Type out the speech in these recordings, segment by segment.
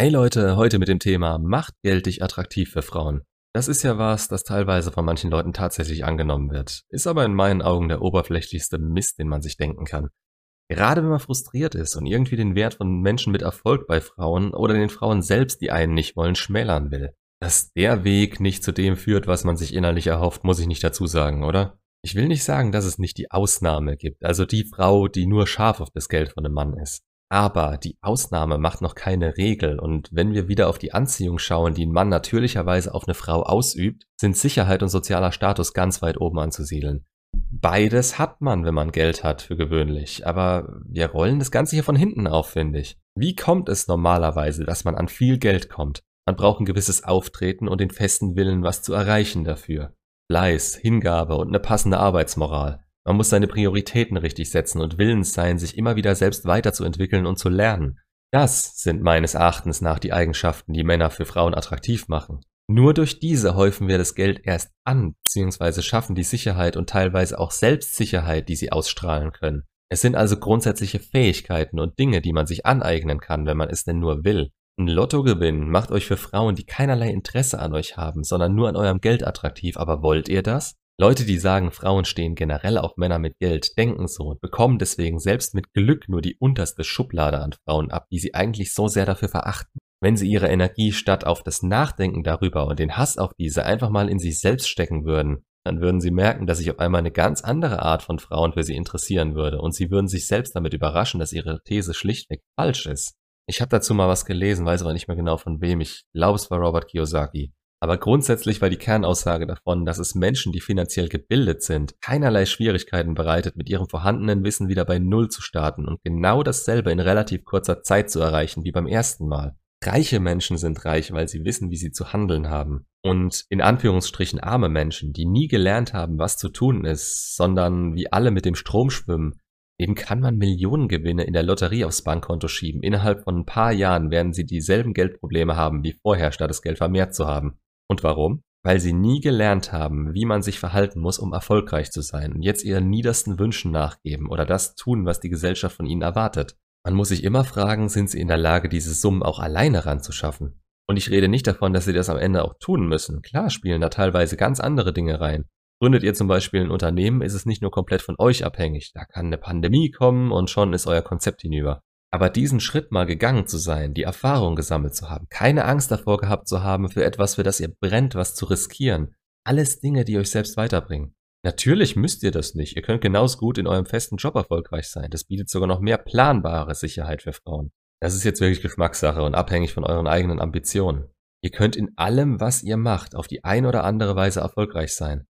Hey Leute, heute mit dem Thema Macht Geld dich attraktiv für Frauen? Das ist ja was, das teilweise von manchen Leuten tatsächlich angenommen wird, ist aber in meinen Augen der oberflächlichste Mist, den man sich denken kann. Gerade wenn man frustriert ist und irgendwie den Wert von Menschen mit Erfolg bei Frauen oder den Frauen selbst, die einen nicht wollen, schmälern will. Dass der Weg nicht zu dem führt, was man sich innerlich erhofft, muss ich nicht dazu sagen, oder? Ich will nicht sagen, dass es nicht die Ausnahme gibt, also die Frau, die nur scharf auf das Geld von einem Mann ist. Aber die Ausnahme macht noch keine Regel und wenn wir wieder auf die Anziehung schauen, die ein Mann natürlicherweise auf eine Frau ausübt, sind Sicherheit und sozialer Status ganz weit oben anzusiedeln. Beides hat man, wenn man Geld hat, für gewöhnlich. Aber wir rollen das Ganze hier von hinten auf, finde ich. Wie kommt es normalerweise, dass man an viel Geld kommt? Man braucht ein gewisses Auftreten und den festen Willen, was zu erreichen dafür. Fleiß, Hingabe und eine passende Arbeitsmoral. Man muss seine Prioritäten richtig setzen und willens sein, sich immer wieder selbst weiterzuentwickeln und zu lernen. Das sind meines Erachtens nach die Eigenschaften, die Männer für Frauen attraktiv machen. Nur durch diese häufen wir das Geld erst an, beziehungsweise schaffen die Sicherheit und teilweise auch Selbstsicherheit, die sie ausstrahlen können. Es sind also grundsätzliche Fähigkeiten und Dinge, die man sich aneignen kann, wenn man es denn nur will. Ein Lottogewinn macht euch für Frauen, die keinerlei Interesse an euch haben, sondern nur an eurem Geld attraktiv. Aber wollt ihr das? Leute, die sagen, Frauen stehen generell auf Männer mit Geld, denken so und bekommen deswegen selbst mit Glück nur die unterste Schublade an Frauen ab, die sie eigentlich so sehr dafür verachten. Wenn sie ihre Energie statt auf das Nachdenken darüber und den Hass auf diese einfach mal in sich selbst stecken würden, dann würden sie merken, dass sich auf einmal eine ganz andere Art von Frauen für sie interessieren würde und sie würden sich selbst damit überraschen, dass ihre These schlichtweg falsch ist. Ich habe dazu mal was gelesen, weiß aber nicht mehr genau von wem. Ich glaube, es war Robert Kiyosaki. Aber grundsätzlich war die Kernaussage davon, dass es Menschen, die finanziell gebildet sind, keinerlei Schwierigkeiten bereitet, mit ihrem vorhandenen Wissen wieder bei Null zu starten und genau dasselbe in relativ kurzer Zeit zu erreichen wie beim ersten Mal. Reiche Menschen sind reich, weil sie wissen, wie sie zu handeln haben. Und in Anführungsstrichen arme Menschen, die nie gelernt haben, was zu tun ist, sondern wie alle mit dem Strom schwimmen, eben kann man Millionengewinne in der Lotterie aufs Bankkonto schieben. Innerhalb von ein paar Jahren werden sie dieselben Geldprobleme haben wie vorher, statt das Geld vermehrt zu haben. Und warum? Weil sie nie gelernt haben, wie man sich verhalten muss, um erfolgreich zu sein und jetzt ihren niedersten Wünschen nachgeben oder das tun, was die Gesellschaft von ihnen erwartet. Man muss sich immer fragen, sind sie in der Lage, diese Summen auch alleine ranzuschaffen? Und ich rede nicht davon, dass sie das am Ende auch tun müssen. Klar spielen da teilweise ganz andere Dinge rein. Gründet ihr zum Beispiel ein Unternehmen, ist es nicht nur komplett von euch abhängig. Da kann eine Pandemie kommen und schon ist euer Konzept hinüber. Aber diesen Schritt mal gegangen zu sein, die Erfahrung gesammelt zu haben, keine Angst davor gehabt zu haben, für etwas, für das ihr brennt, was zu riskieren, alles Dinge, die euch selbst weiterbringen. Natürlich müsst ihr das nicht. Ihr könnt genauso gut in eurem festen Job erfolgreich sein. Das bietet sogar noch mehr planbare Sicherheit für Frauen. Das ist jetzt wirklich Geschmackssache und abhängig von euren eigenen Ambitionen. Ihr könnt in allem, was ihr macht, auf die ein oder andere Weise erfolgreich sein.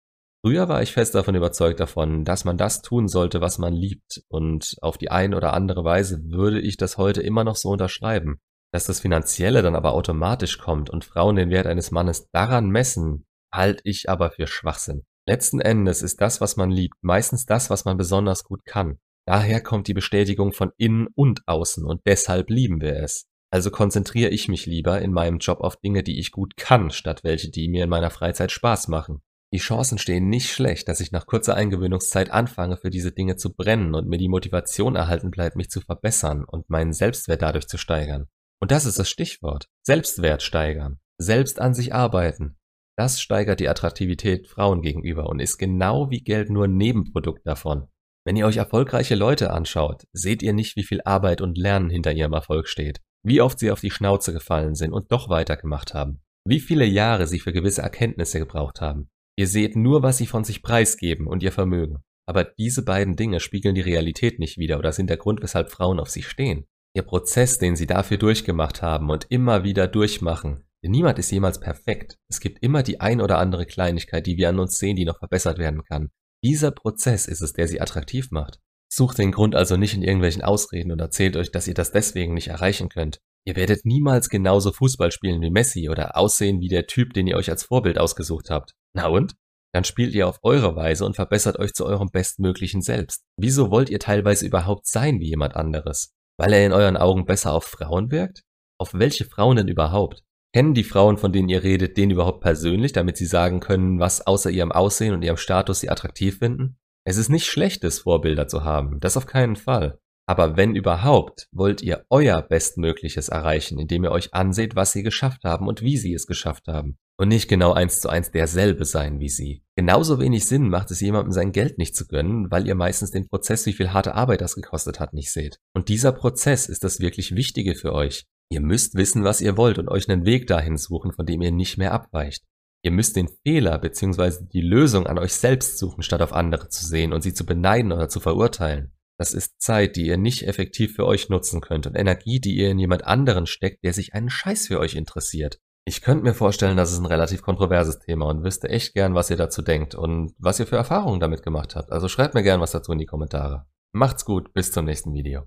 Früher war ich fest davon überzeugt davon, dass man das tun sollte, was man liebt, und auf die eine oder andere Weise würde ich das heute immer noch so unterschreiben. Dass das Finanzielle dann aber automatisch kommt und Frauen den Wert eines Mannes daran messen, halte ich aber für Schwachsinn. Letzten Endes ist das, was man liebt, meistens das, was man besonders gut kann. Daher kommt die Bestätigung von innen und außen und deshalb lieben wir es. Also konzentriere ich mich lieber in meinem Job auf Dinge, die ich gut kann, statt welche, die mir in meiner Freizeit Spaß machen. Die Chancen stehen nicht schlecht, dass ich nach kurzer Eingewöhnungszeit anfange, für diese Dinge zu brennen und mir die Motivation erhalten bleibt, mich zu verbessern und meinen Selbstwert dadurch zu steigern. Und das ist das Stichwort. Selbstwert steigern. Selbst an sich arbeiten. Das steigert die Attraktivität Frauen gegenüber und ist genau wie Geld nur Nebenprodukt davon. Wenn ihr euch erfolgreiche Leute anschaut, seht ihr nicht, wie viel Arbeit und Lernen hinter ihrem Erfolg steht. Wie oft sie auf die Schnauze gefallen sind und doch weitergemacht haben. Wie viele Jahre sie für gewisse Erkenntnisse gebraucht haben. Ihr seht nur, was sie von sich preisgeben und ihr Vermögen. Aber diese beiden Dinge spiegeln die Realität nicht wider oder sind der Grund, weshalb Frauen auf sie stehen. Ihr Prozess, den sie dafür durchgemacht haben und immer wieder durchmachen. Denn niemand ist jemals perfekt. Es gibt immer die ein oder andere Kleinigkeit, die wir an uns sehen, die noch verbessert werden kann. Dieser Prozess ist es, der sie attraktiv macht. Sucht den Grund also nicht in irgendwelchen Ausreden und erzählt euch, dass ihr das deswegen nicht erreichen könnt. Ihr werdet niemals genauso Fußball spielen wie Messi oder aussehen wie der Typ, den ihr euch als Vorbild ausgesucht habt. Na und? Dann spielt ihr auf eure Weise und verbessert euch zu eurem bestmöglichen Selbst. Wieso wollt ihr teilweise überhaupt sein wie jemand anderes? Weil er in euren Augen besser auf Frauen wirkt? Auf welche Frauen denn überhaupt? Kennen die Frauen, von denen ihr redet, den überhaupt persönlich, damit sie sagen können, was außer ihrem Aussehen und ihrem Status sie attraktiv finden? Es ist nicht schlechtes, Vorbilder zu haben, das auf keinen Fall. Aber wenn überhaupt, wollt ihr euer Bestmögliches erreichen, indem ihr euch anseht, was sie geschafft haben und wie sie es geschafft haben. Und nicht genau eins zu eins derselbe sein wie sie. Genauso wenig Sinn macht es jemandem sein Geld nicht zu gönnen, weil ihr meistens den Prozess, wie viel harte Arbeit das gekostet hat, nicht seht. Und dieser Prozess ist das wirklich Wichtige für euch. Ihr müsst wissen, was ihr wollt und euch einen Weg dahin suchen, von dem ihr nicht mehr abweicht. Ihr müsst den Fehler bzw. die Lösung an euch selbst suchen, statt auf andere zu sehen und sie zu beneiden oder zu verurteilen. Das ist Zeit, die ihr nicht effektiv für euch nutzen könnt und Energie, die ihr in jemand anderen steckt, der sich einen Scheiß für euch interessiert. Ich könnte mir vorstellen, das ist ein relativ kontroverses Thema und wüsste echt gern, was ihr dazu denkt und was ihr für Erfahrungen damit gemacht habt. Also schreibt mir gern was dazu in die Kommentare. Macht's gut, bis zum nächsten Video.